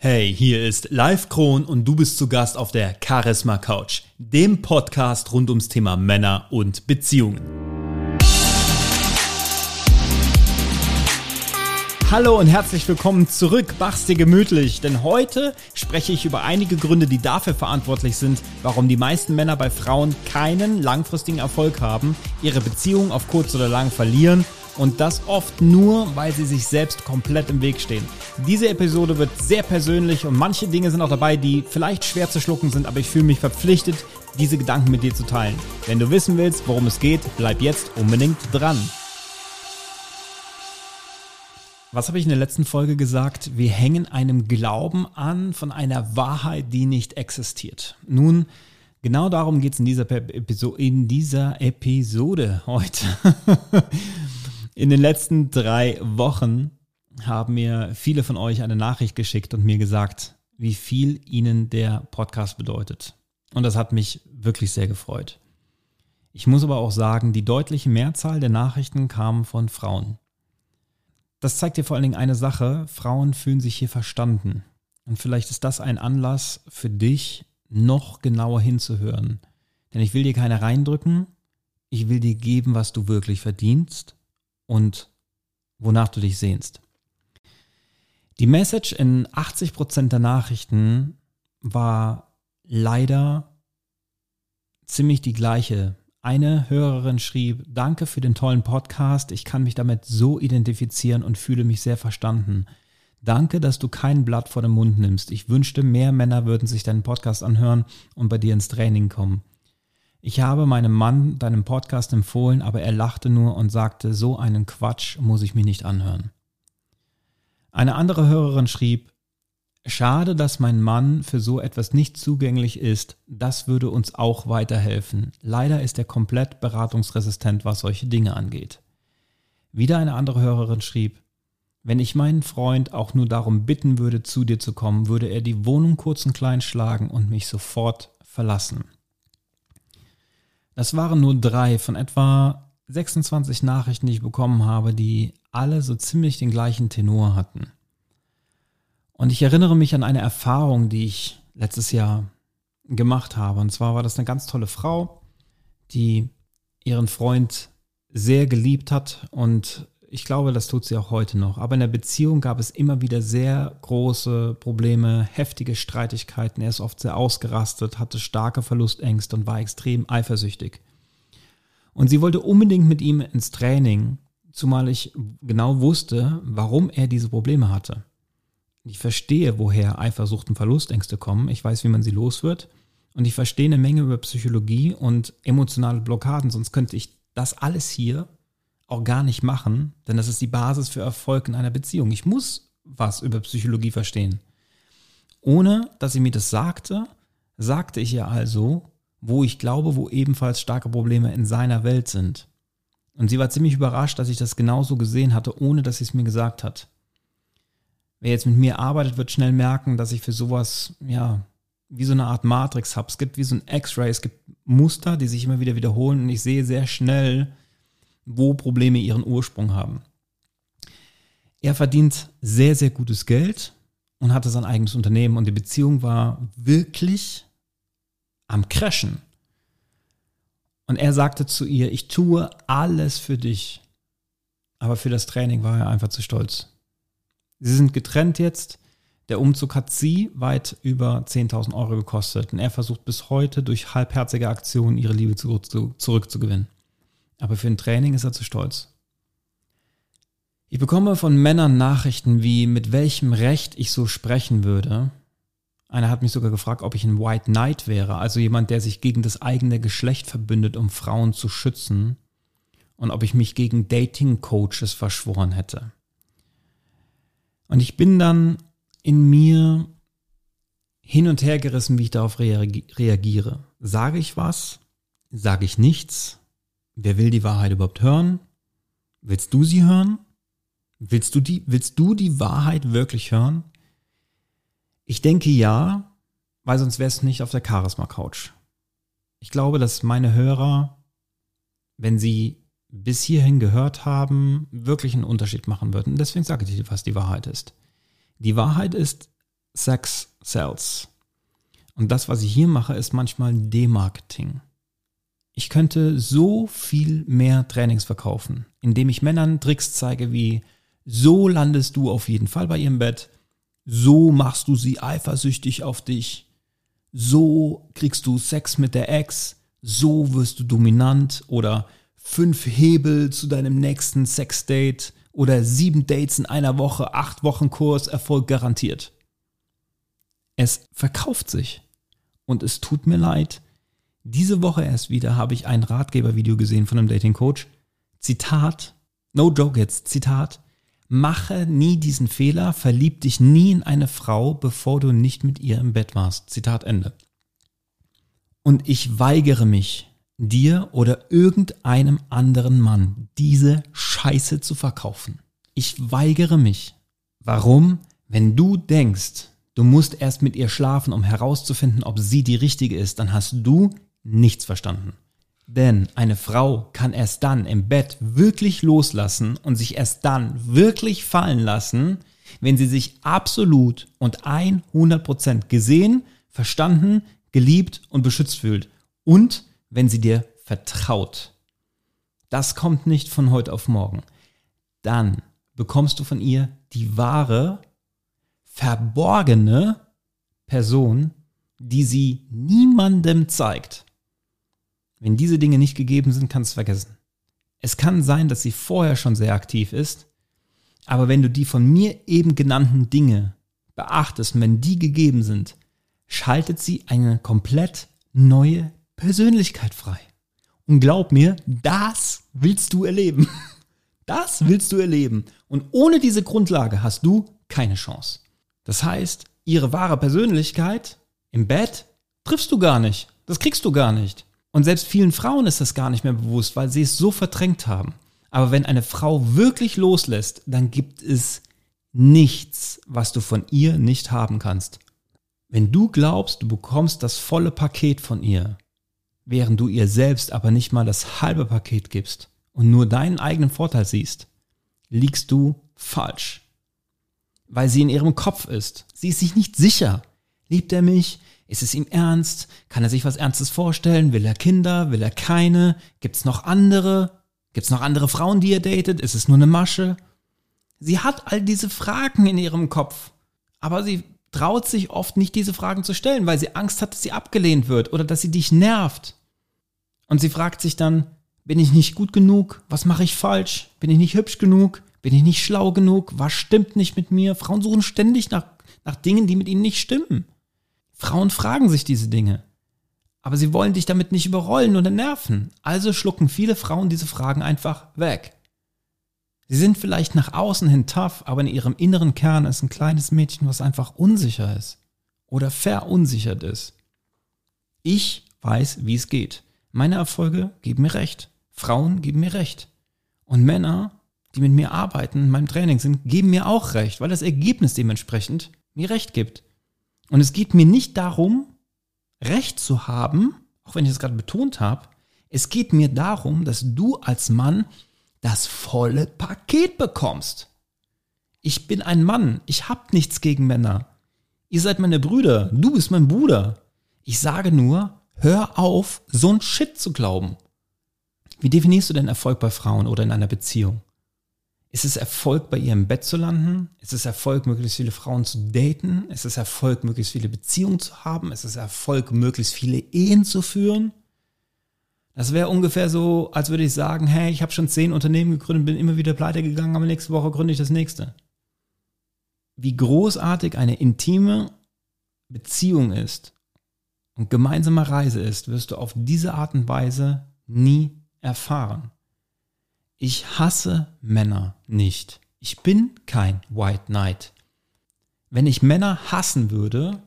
Hey, hier ist Live Kron und du bist zu Gast auf der Charisma Couch, dem Podcast rund ums Thema Männer und Beziehungen. Hallo und herzlich willkommen zurück, mach's dir gemütlich, denn heute spreche ich über einige Gründe, die dafür verantwortlich sind, warum die meisten Männer bei Frauen keinen langfristigen Erfolg haben, ihre Beziehung auf kurz oder lang verlieren und das oft nur, weil sie sich selbst komplett im Weg stehen. Diese Episode wird sehr persönlich und manche Dinge sind auch dabei, die vielleicht schwer zu schlucken sind, aber ich fühle mich verpflichtet, diese Gedanken mit dir zu teilen. Wenn du wissen willst, worum es geht, bleib jetzt unbedingt dran. Was habe ich in der letzten Folge gesagt? Wir hängen einem Glauben an von einer Wahrheit, die nicht existiert. Nun, genau darum geht es in, dieser in dieser Episode heute. In den letzten drei Wochen haben mir viele von euch eine Nachricht geschickt und mir gesagt, wie viel ihnen der Podcast bedeutet. Und das hat mich wirklich sehr gefreut. Ich muss aber auch sagen, die deutliche Mehrzahl der Nachrichten kamen von Frauen. Das zeigt dir vor allen Dingen eine Sache, Frauen fühlen sich hier verstanden. Und vielleicht ist das ein Anlass für dich, noch genauer hinzuhören. Denn ich will dir keine reindrücken, ich will dir geben, was du wirklich verdienst und wonach du dich sehnst. Die Message in 80% der Nachrichten war leider ziemlich die gleiche. Eine Hörerin schrieb, danke für den tollen Podcast, ich kann mich damit so identifizieren und fühle mich sehr verstanden. Danke, dass du kein Blatt vor den Mund nimmst. Ich wünschte, mehr Männer würden sich deinen Podcast anhören und bei dir ins Training kommen. Ich habe meinem Mann deinen Podcast empfohlen, aber er lachte nur und sagte, so einen Quatsch muss ich mir nicht anhören. Eine andere Hörerin schrieb, Schade, dass mein Mann für so etwas nicht zugänglich ist. Das würde uns auch weiterhelfen. Leider ist er komplett beratungsresistent, was solche Dinge angeht. Wieder eine andere Hörerin schrieb, wenn ich meinen Freund auch nur darum bitten würde, zu dir zu kommen, würde er die Wohnung kurz und klein schlagen und mich sofort verlassen. Das waren nur drei von etwa 26 Nachrichten, die ich bekommen habe, die alle so ziemlich den gleichen Tenor hatten. Und ich erinnere mich an eine Erfahrung, die ich letztes Jahr gemacht habe. Und zwar war das eine ganz tolle Frau, die ihren Freund sehr geliebt hat und ich glaube, das tut sie auch heute noch. Aber in der Beziehung gab es immer wieder sehr große Probleme, heftige Streitigkeiten. Er ist oft sehr ausgerastet, hatte starke Verlustängste und war extrem eifersüchtig. Und sie wollte unbedingt mit ihm ins Training, zumal ich genau wusste, warum er diese Probleme hatte. Ich verstehe, woher Eifersucht und Verlustängste kommen. Ich weiß, wie man sie los wird. Und ich verstehe eine Menge über Psychologie und emotionale Blockaden, sonst könnte ich das alles hier auch gar nicht machen, denn das ist die Basis für Erfolg in einer Beziehung. Ich muss was über Psychologie verstehen. Ohne dass sie mir das sagte, sagte ich ihr also, wo ich glaube, wo ebenfalls starke Probleme in seiner Welt sind. Und sie war ziemlich überrascht, dass ich das genauso gesehen hatte, ohne dass sie es mir gesagt hat. Wer jetzt mit mir arbeitet, wird schnell merken, dass ich für sowas, ja, wie so eine Art Matrix habe. Es gibt wie so ein X-Ray, es gibt Muster, die sich immer wieder wiederholen und ich sehe sehr schnell, wo Probleme ihren Ursprung haben. Er verdient sehr, sehr gutes Geld und hatte sein eigenes Unternehmen und die Beziehung war wirklich am Crashen. Und er sagte zu ihr, ich tue alles für dich. Aber für das Training war er einfach zu stolz. Sie sind getrennt jetzt. Der Umzug hat sie weit über 10.000 Euro gekostet. Und er versucht bis heute durch halbherzige Aktionen ihre Liebe zurückzugewinnen. Aber für ein Training ist er zu stolz. Ich bekomme von Männern Nachrichten wie, mit welchem Recht ich so sprechen würde. Einer hat mich sogar gefragt, ob ich ein White Knight wäre, also jemand, der sich gegen das eigene Geschlecht verbündet, um Frauen zu schützen. Und ob ich mich gegen Dating-Coaches verschworen hätte. Und ich bin dann in mir hin und her gerissen, wie ich darauf reagiere. Sage ich was? Sage ich nichts? Wer will die Wahrheit überhaupt hören? Willst du sie hören? Willst du die, willst du die Wahrheit wirklich hören? Ich denke ja, weil sonst wärst du nicht auf der Charisma Couch. Ich glaube, dass meine Hörer, wenn sie bis hierhin gehört haben, wirklich einen Unterschied machen würden. Deswegen sage ich dir, was die Wahrheit ist. Die Wahrheit ist, Sex Sales. Und das, was ich hier mache, ist manchmal Demarketing. Ich könnte so viel mehr Trainings verkaufen, indem ich Männern Tricks zeige wie so landest du auf jeden Fall bei ihrem Bett, so machst du sie eifersüchtig auf dich, so kriegst du Sex mit der Ex, so wirst du dominant oder fünf Hebel zu deinem nächsten Sexdate oder sieben Dates in einer Woche, acht Wochen Kurs, Erfolg garantiert. Es verkauft sich. Und es tut mir leid, diese Woche erst wieder habe ich ein Ratgebervideo gesehen von einem Dating Coach. Zitat, no joke jetzt, Zitat, mache nie diesen Fehler, verlieb dich nie in eine Frau, bevor du nicht mit ihr im Bett warst. Zitat Ende. Und ich weigere mich, dir oder irgendeinem anderen Mann diese Scheiße zu verkaufen. Ich weigere mich. Warum? Wenn du denkst, Du musst erst mit ihr schlafen, um herauszufinden, ob sie die richtige ist. Dann hast du nichts verstanden. Denn eine Frau kann erst dann im Bett wirklich loslassen und sich erst dann wirklich fallen lassen, wenn sie sich absolut und 100% gesehen, verstanden, geliebt und beschützt fühlt. Und wenn sie dir vertraut. Das kommt nicht von heute auf morgen. Dann bekommst du von ihr die wahre verborgene Person, die sie niemandem zeigt. Wenn diese Dinge nicht gegeben sind, kannst du es vergessen. Es kann sein, dass sie vorher schon sehr aktiv ist, aber wenn du die von mir eben genannten Dinge beachtest und wenn die gegeben sind, schaltet sie eine komplett neue Persönlichkeit frei. Und glaub mir, das willst du erleben. Das willst du erleben. Und ohne diese Grundlage hast du keine Chance. Das heißt, ihre wahre Persönlichkeit im Bett triffst du gar nicht. Das kriegst du gar nicht. Und selbst vielen Frauen ist das gar nicht mehr bewusst, weil sie es so verdrängt haben. Aber wenn eine Frau wirklich loslässt, dann gibt es nichts, was du von ihr nicht haben kannst. Wenn du glaubst, du bekommst das volle Paket von ihr, während du ihr selbst aber nicht mal das halbe Paket gibst und nur deinen eigenen Vorteil siehst, liegst du falsch weil sie in ihrem Kopf ist. Sie ist sich nicht sicher. Liebt er mich? Ist es ihm ernst? Kann er sich was Ernstes vorstellen? Will er Kinder? Will er keine? Gibt's noch andere? Gibt's noch andere Frauen, die er datet? Ist es nur eine Masche? Sie hat all diese Fragen in ihrem Kopf. Aber sie traut sich oft nicht, diese Fragen zu stellen, weil sie Angst hat, dass sie abgelehnt wird oder dass sie dich nervt. Und sie fragt sich dann, bin ich nicht gut genug? Was mache ich falsch? Bin ich nicht hübsch genug? Bin ich nicht schlau genug? Was stimmt nicht mit mir? Frauen suchen ständig nach, nach Dingen, die mit ihnen nicht stimmen. Frauen fragen sich diese Dinge. Aber sie wollen dich damit nicht überrollen oder nerven. Also schlucken viele Frauen diese Fragen einfach weg. Sie sind vielleicht nach außen hin tough, aber in ihrem inneren Kern ist ein kleines Mädchen, was einfach unsicher ist oder verunsichert ist. Ich weiß, wie es geht. Meine Erfolge geben mir recht. Frauen geben mir recht. Und Männer die mit mir arbeiten, in meinem Training sind, geben mir auch recht, weil das Ergebnis dementsprechend mir recht gibt. Und es geht mir nicht darum, Recht zu haben, auch wenn ich es gerade betont habe, es geht mir darum, dass du als Mann das volle Paket bekommst. Ich bin ein Mann, ich habe nichts gegen Männer. Ihr seid meine Brüder, du bist mein Bruder. Ich sage nur, hör auf, so ein Shit zu glauben. Wie definierst du denn Erfolg bei Frauen oder in einer Beziehung? Ist es Erfolg, bei ihr im Bett zu landen? Ist es Erfolg, möglichst viele Frauen zu daten? Ist es Erfolg, möglichst viele Beziehungen zu haben? Ist es Erfolg, möglichst viele Ehen zu führen? Das wäre ungefähr so, als würde ich sagen, hey, ich habe schon zehn Unternehmen gegründet, bin immer wieder pleite gegangen, aber nächste Woche gründe ich das nächste. Wie großartig eine intime Beziehung ist und gemeinsame Reise ist, wirst du auf diese Art und Weise nie erfahren. Ich hasse Männer nicht. Ich bin kein White Knight. Wenn ich Männer hassen würde,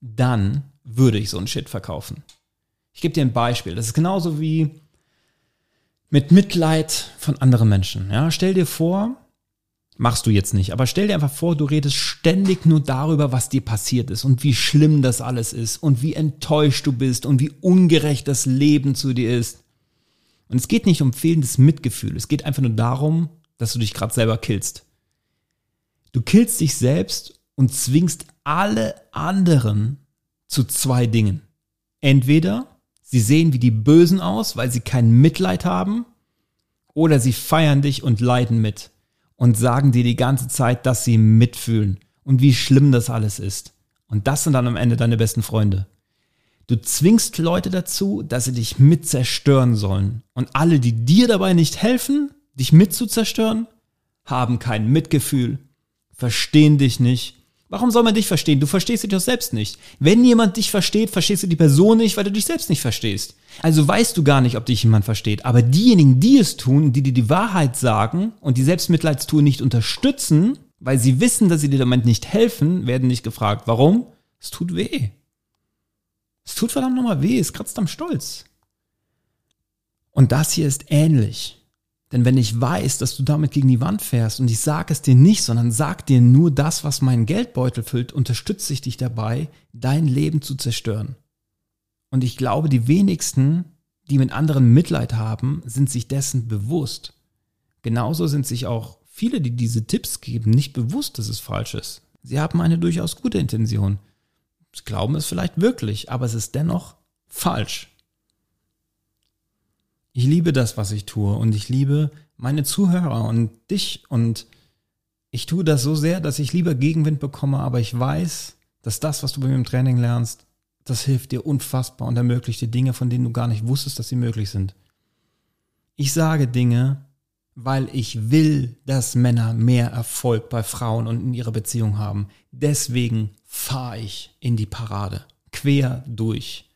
dann würde ich so ein Shit verkaufen. Ich gebe dir ein Beispiel. Das ist genauso wie mit Mitleid von anderen Menschen. Ja, stell dir vor, machst du jetzt nicht, aber stell dir einfach vor, du redest ständig nur darüber, was dir passiert ist und wie schlimm das alles ist und wie enttäuscht du bist und wie ungerecht das Leben zu dir ist. Und es geht nicht um fehlendes Mitgefühl. Es geht einfach nur darum, dass du dich gerade selber killst. Du killst dich selbst und zwingst alle anderen zu zwei Dingen. Entweder sie sehen wie die Bösen aus, weil sie kein Mitleid haben, oder sie feiern dich und leiden mit und sagen dir die ganze Zeit, dass sie mitfühlen und wie schlimm das alles ist. Und das sind dann am Ende deine besten Freunde. Du zwingst Leute dazu, dass sie dich mit zerstören sollen. Und alle, die dir dabei nicht helfen, dich mit zu zerstören, haben kein Mitgefühl, verstehen dich nicht. Warum soll man dich verstehen? Du verstehst dich doch selbst nicht. Wenn jemand dich versteht, verstehst du die Person nicht, weil du dich selbst nicht verstehst. Also weißt du gar nicht, ob dich jemand versteht. Aber diejenigen, die es tun, die dir die Wahrheit sagen und die Selbstmitleidstour nicht unterstützen, weil sie wissen, dass sie dir damit nicht helfen, werden nicht gefragt. Warum? Es tut weh. Es tut verdammt nochmal weh, es kratzt am Stolz. Und das hier ist ähnlich. Denn wenn ich weiß, dass du damit gegen die Wand fährst und ich sage es dir nicht, sondern sag dir nur das, was meinen Geldbeutel füllt, unterstütze ich dich dabei, dein Leben zu zerstören. Und ich glaube, die wenigsten, die mit anderen Mitleid haben, sind sich dessen bewusst. Genauso sind sich auch viele, die diese Tipps geben, nicht bewusst, dass es falsch ist. Sie haben eine durchaus gute Intention. Glauben es vielleicht wirklich, aber es ist dennoch falsch. Ich liebe das, was ich tue und ich liebe meine Zuhörer und dich und ich tue das so sehr, dass ich lieber Gegenwind bekomme, aber ich weiß, dass das, was du bei mir im Training lernst, das hilft dir unfassbar und ermöglicht dir Dinge, von denen du gar nicht wusstest, dass sie möglich sind. Ich sage Dinge, weil ich will, dass Männer mehr Erfolg bei Frauen und in ihrer Beziehung haben. Deswegen fahre ich in die Parade, quer durch.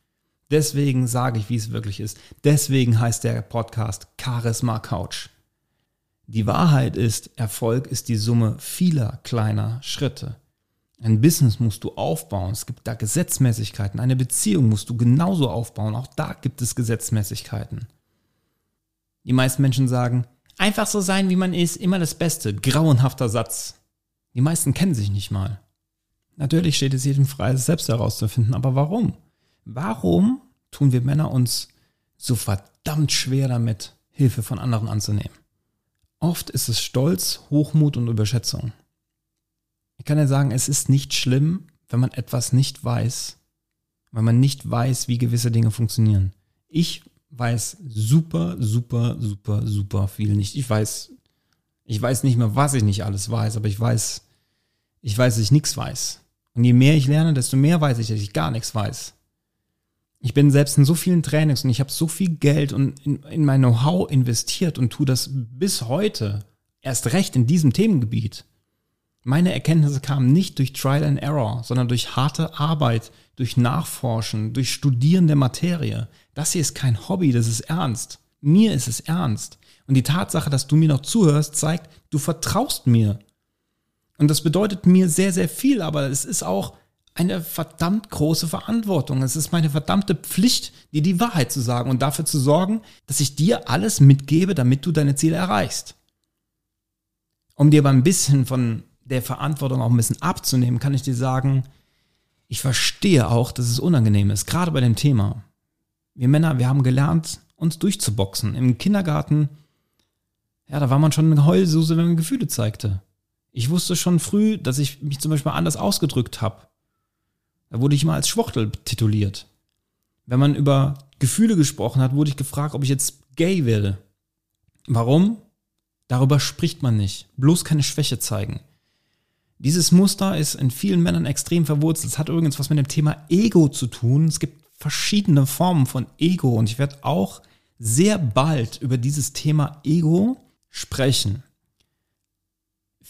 Deswegen sage ich, wie es wirklich ist. Deswegen heißt der Podcast Charisma Couch. Die Wahrheit ist, Erfolg ist die Summe vieler kleiner Schritte. Ein Business musst du aufbauen. Es gibt da Gesetzmäßigkeiten. Eine Beziehung musst du genauso aufbauen. Auch da gibt es Gesetzmäßigkeiten. Die meisten Menschen sagen, einfach so sein, wie man ist, immer das Beste. Grauenhafter Satz. Die meisten kennen sich nicht mal. Natürlich steht es jedem frei, es selbst herauszufinden. Aber warum? Warum tun wir Männer uns so verdammt schwer damit, Hilfe von anderen anzunehmen? Oft ist es Stolz, Hochmut und Überschätzung. Ich kann ja sagen, es ist nicht schlimm, wenn man etwas nicht weiß, wenn man nicht weiß, wie gewisse Dinge funktionieren. Ich weiß super, super, super, super viel nicht. Ich weiß, ich weiß nicht mehr, was ich nicht alles weiß, aber ich weiß, ich weiß, dass ich nichts weiß. Und je mehr ich lerne, desto mehr weiß ich, dass ich gar nichts weiß. Ich bin selbst in so vielen Trainings und ich habe so viel Geld und in, in mein Know-how investiert und tue das bis heute erst recht in diesem Themengebiet. Meine Erkenntnisse kamen nicht durch Trial and Error, sondern durch harte Arbeit, durch Nachforschen, durch Studieren der Materie. Das hier ist kein Hobby, das ist ernst. Mir ist es ernst. Und die Tatsache, dass du mir noch zuhörst, zeigt, du vertraust mir. Und das bedeutet mir sehr, sehr viel, aber es ist auch eine verdammt große Verantwortung. Es ist meine verdammte Pflicht, dir die Wahrheit zu sagen und dafür zu sorgen, dass ich dir alles mitgebe, damit du deine Ziele erreichst. Um dir aber ein bisschen von der Verantwortung auch ein bisschen abzunehmen, kann ich dir sagen, ich verstehe auch, dass es unangenehm ist, gerade bei dem Thema. Wir Männer, wir haben gelernt, uns durchzuboxen. Im Kindergarten, ja, da war man schon eine Heulsuse, wenn man Gefühle zeigte. Ich wusste schon früh, dass ich mich zum Beispiel anders ausgedrückt habe. Da wurde ich immer als Schwuchtel tituliert. Wenn man über Gefühle gesprochen hat, wurde ich gefragt, ob ich jetzt gay werde. Warum? Darüber spricht man nicht. Bloß keine Schwäche zeigen. Dieses Muster ist in vielen Männern extrem verwurzelt. Es hat übrigens was mit dem Thema Ego zu tun. Es gibt verschiedene Formen von Ego und ich werde auch sehr bald über dieses Thema Ego sprechen.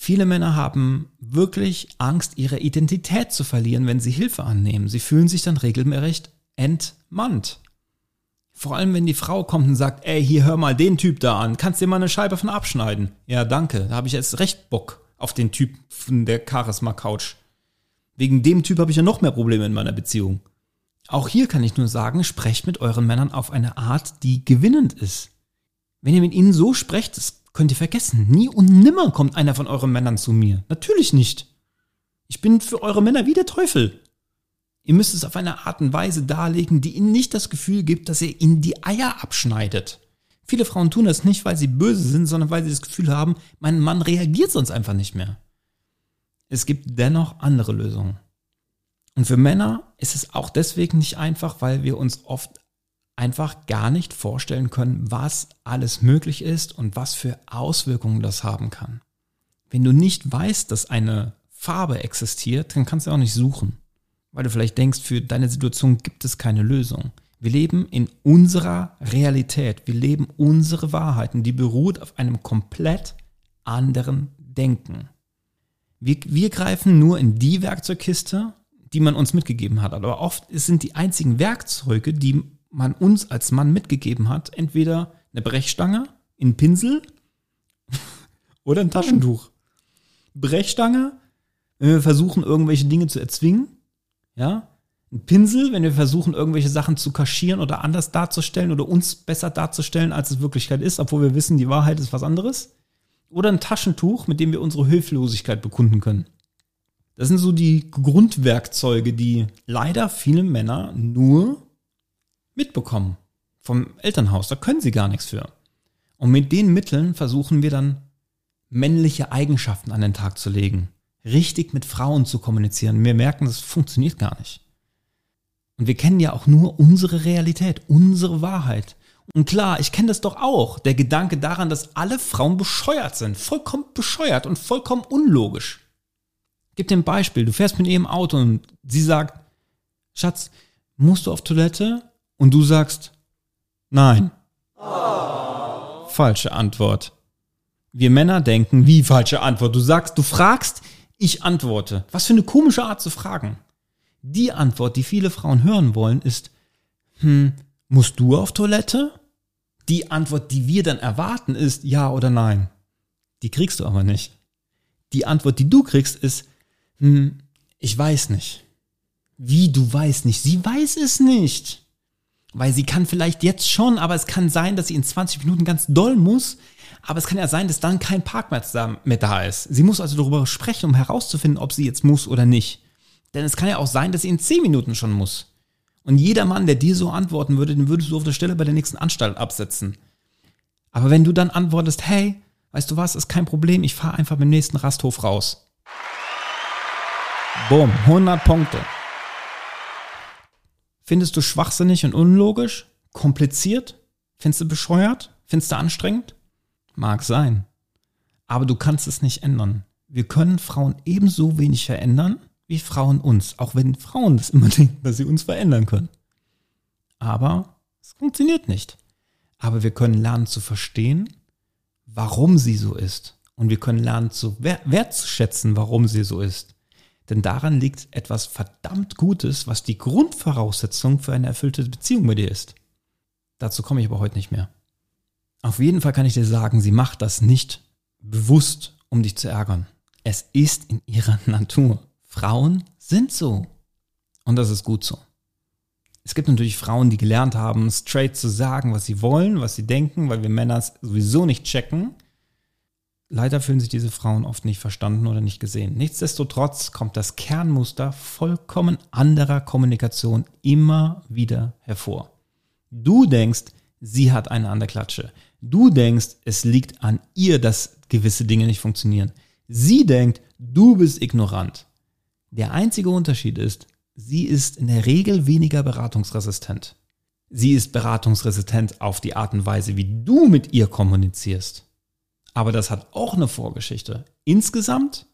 Viele Männer haben wirklich Angst, ihre Identität zu verlieren, wenn sie Hilfe annehmen. Sie fühlen sich dann regelrecht entmannt. Vor allem, wenn die Frau kommt und sagt, ey, hier hör mal den Typ da an, kannst dir mal eine Scheibe von abschneiden. Ja, danke, da habe ich jetzt recht Bock auf den Typ von der Charisma-Couch. Wegen dem Typ habe ich ja noch mehr Probleme in meiner Beziehung. Auch hier kann ich nur sagen, sprecht mit euren Männern auf eine Art, die gewinnend ist. Wenn ihr mit ihnen so sprecht, das könnt ihr vergessen. Nie und nimmer kommt einer von euren Männern zu mir. Natürlich nicht. Ich bin für eure Männer wie der Teufel. Ihr müsst es auf eine Art und Weise darlegen, die ihnen nicht das Gefühl gibt, dass ihr ihnen die Eier abschneidet. Viele Frauen tun das nicht, weil sie böse sind, sondern weil sie das Gefühl haben, mein Mann reagiert sonst einfach nicht mehr. es gibt dennoch andere Lösungen. Und für Männer ist es auch deswegen nicht einfach, weil wir uns oft einfach gar nicht vorstellen können, was alles möglich ist und was für Auswirkungen das haben kann. Wenn du nicht weißt, dass eine Farbe existiert, dann kannst du auch nicht suchen, weil du vielleicht denkst, für deine Situation gibt es keine Lösung. Wir leben in unserer Realität, wir leben unsere Wahrheiten, die beruht auf einem komplett anderen Denken. Wir, wir greifen nur in die Werkzeugkiste, die man uns mitgegeben hat. Aber oft sind die einzigen Werkzeuge, die man uns als Mann mitgegeben hat, entweder eine Brechstange, ein Pinsel oder ein Taschentuch. Brechstange, wenn wir versuchen, irgendwelche Dinge zu erzwingen, ja, ein Pinsel, wenn wir versuchen, irgendwelche Sachen zu kaschieren oder anders darzustellen oder uns besser darzustellen, als es Wirklichkeit ist, obwohl wir wissen, die Wahrheit ist was anderes. Oder ein Taschentuch, mit dem wir unsere Hilflosigkeit bekunden können. Das sind so die Grundwerkzeuge, die leider viele Männer nur mitbekommen vom Elternhaus. Da können sie gar nichts für. Und mit den Mitteln versuchen wir dann männliche Eigenschaften an den Tag zu legen, richtig mit Frauen zu kommunizieren. Wir merken, das funktioniert gar nicht. Und wir kennen ja auch nur unsere Realität, unsere Wahrheit. Und klar, ich kenne das doch auch, der Gedanke daran, dass alle Frauen bescheuert sind, vollkommen bescheuert und vollkommen unlogisch. Gib dir ein Beispiel, du fährst mit ihr im Auto und sie sagt, Schatz, musst du auf Toilette? Und du sagst, nein. Oh. Falsche Antwort. Wir Männer denken, wie falsche Antwort? Du sagst, du fragst, ich antworte. Was für eine komische Art zu fragen. Die Antwort, die viele Frauen hören wollen, ist, hm, musst du auf Toilette? Die Antwort, die wir dann erwarten, ist ja oder nein. Die kriegst du aber nicht. Die Antwort, die du kriegst, ist, hm, ich weiß nicht. Wie du weißt nicht? Sie weiß es nicht. Weil sie kann vielleicht jetzt schon, aber es kann sein, dass sie in 20 Minuten ganz doll muss. Aber es kann ja sein, dass dann kein Parkplatz mehr da ist. Sie muss also darüber sprechen, um herauszufinden, ob sie jetzt muss oder nicht. Denn es kann ja auch sein, dass sie in 10 Minuten schon muss. Und jeder Mann, der dir so antworten würde, den würdest du auf der Stelle bei der nächsten Anstalt absetzen. Aber wenn du dann antwortest, hey, weißt du was, ist kein Problem, ich fahre einfach beim nächsten Rasthof raus. Boom, 100 Punkte. Findest du schwachsinnig und unlogisch? Kompliziert? Findest du bescheuert? Findest du anstrengend? Mag sein. Aber du kannst es nicht ändern. Wir können Frauen ebenso wenig verändern wie Frauen uns, auch wenn Frauen das immer denken, dass sie uns verändern können. Aber es funktioniert nicht. Aber wir können lernen zu verstehen, warum sie so ist. Und wir können lernen zu wertzuschätzen, warum sie so ist. Denn daran liegt etwas verdammt Gutes, was die Grundvoraussetzung für eine erfüllte Beziehung mit dir ist. Dazu komme ich aber heute nicht mehr. Auf jeden Fall kann ich dir sagen, sie macht das nicht bewusst, um dich zu ärgern. Es ist in ihrer Natur. Frauen sind so. Und das ist gut so. Es gibt natürlich Frauen, die gelernt haben, straight zu sagen, was sie wollen, was sie denken, weil wir Männer es sowieso nicht checken. Leider fühlen sich diese Frauen oft nicht verstanden oder nicht gesehen. Nichtsdestotrotz kommt das Kernmuster vollkommen anderer Kommunikation immer wieder hervor. Du denkst, sie hat eine an der Klatsche. Du denkst, es liegt an ihr, dass gewisse Dinge nicht funktionieren. Sie denkt, du bist ignorant. Der einzige Unterschied ist, sie ist in der Regel weniger beratungsresistent. Sie ist beratungsresistent auf die Art und Weise, wie du mit ihr kommunizierst. Aber das hat auch eine Vorgeschichte. Insgesamt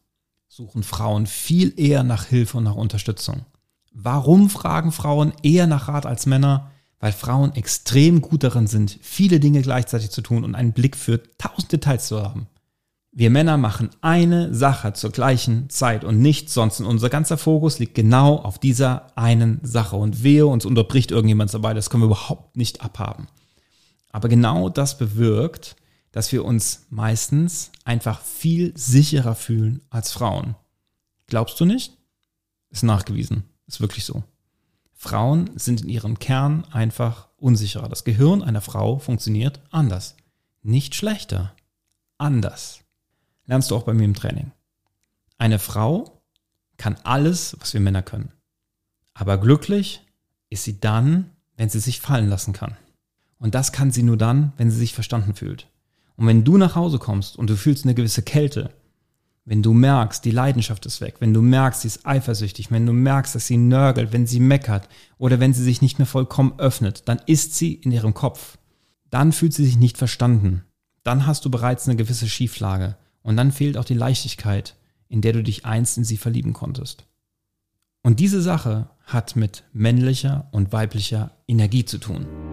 suchen Frauen viel eher nach Hilfe und nach Unterstützung. Warum fragen Frauen eher nach Rat als Männer? Weil Frauen extrem gut darin sind, viele Dinge gleichzeitig zu tun und einen Blick für tausend Details zu haben. Wir Männer machen eine Sache zur gleichen Zeit und nichts sonst. Und unser ganzer Fokus liegt genau auf dieser einen Sache. Und wehe, uns unterbricht irgendjemand dabei, das können wir überhaupt nicht abhaben. Aber genau das bewirkt, dass wir uns meistens einfach viel sicherer fühlen als Frauen. Glaubst du nicht? Ist nachgewiesen. Ist wirklich so. Frauen sind in ihrem Kern einfach unsicherer. Das Gehirn einer Frau funktioniert anders. Nicht schlechter. Anders. Lernst du auch bei mir im Training. Eine Frau kann alles, was wir Männer können. Aber glücklich ist sie dann, wenn sie sich fallen lassen kann. Und das kann sie nur dann, wenn sie sich verstanden fühlt. Und wenn du nach Hause kommst und du fühlst eine gewisse Kälte, wenn du merkst, die Leidenschaft ist weg, wenn du merkst, sie ist eifersüchtig, wenn du merkst, dass sie nörgelt, wenn sie meckert oder wenn sie sich nicht mehr vollkommen öffnet, dann ist sie in ihrem Kopf. Dann fühlt sie sich nicht verstanden. Dann hast du bereits eine gewisse Schieflage. Und dann fehlt auch die Leichtigkeit, in der du dich einst in sie verlieben konntest. Und diese Sache hat mit männlicher und weiblicher Energie zu tun.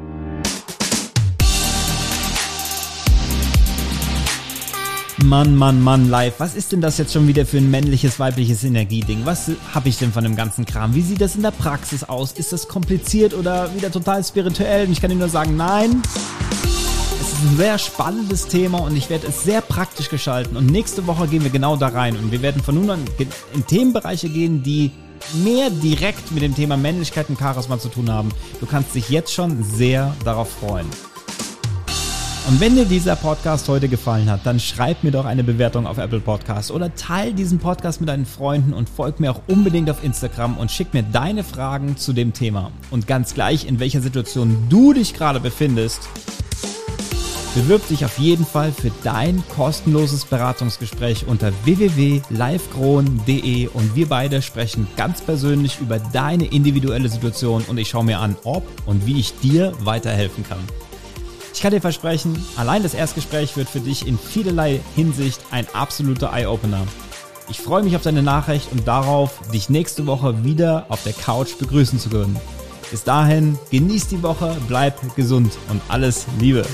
Mann, Mann, Mann, live. Was ist denn das jetzt schon wieder für ein männliches, weibliches Energieding? Was habe ich denn von dem ganzen Kram? Wie sieht das in der Praxis aus? Ist das kompliziert oder wieder total spirituell? Und ich kann Ihnen nur sagen, nein. Es ist ein sehr spannendes Thema und ich werde es sehr praktisch gestalten. Und nächste Woche gehen wir genau da rein. Und wir werden von nun an in Themenbereiche gehen, die mehr direkt mit dem Thema Männlichkeit und Charisma zu tun haben. Du kannst dich jetzt schon sehr darauf freuen. Und wenn dir dieser Podcast heute gefallen hat, dann schreib mir doch eine Bewertung auf Apple Podcasts oder teil diesen Podcast mit deinen Freunden und folg mir auch unbedingt auf Instagram und schick mir deine Fragen zu dem Thema. Und ganz gleich, in welcher Situation du dich gerade befindest, bewirb dich auf jeden Fall für dein kostenloses Beratungsgespräch unter www.livekron.de und wir beide sprechen ganz persönlich über deine individuelle Situation und ich schaue mir an, ob und wie ich dir weiterhelfen kann. Ich kann dir versprechen, allein das Erstgespräch wird für dich in vielerlei Hinsicht ein absoluter Eye-Opener. Ich freue mich auf deine Nachricht und darauf, dich nächste Woche wieder auf der Couch begrüßen zu können. Bis dahin, genieß die Woche, bleib gesund und alles Liebe.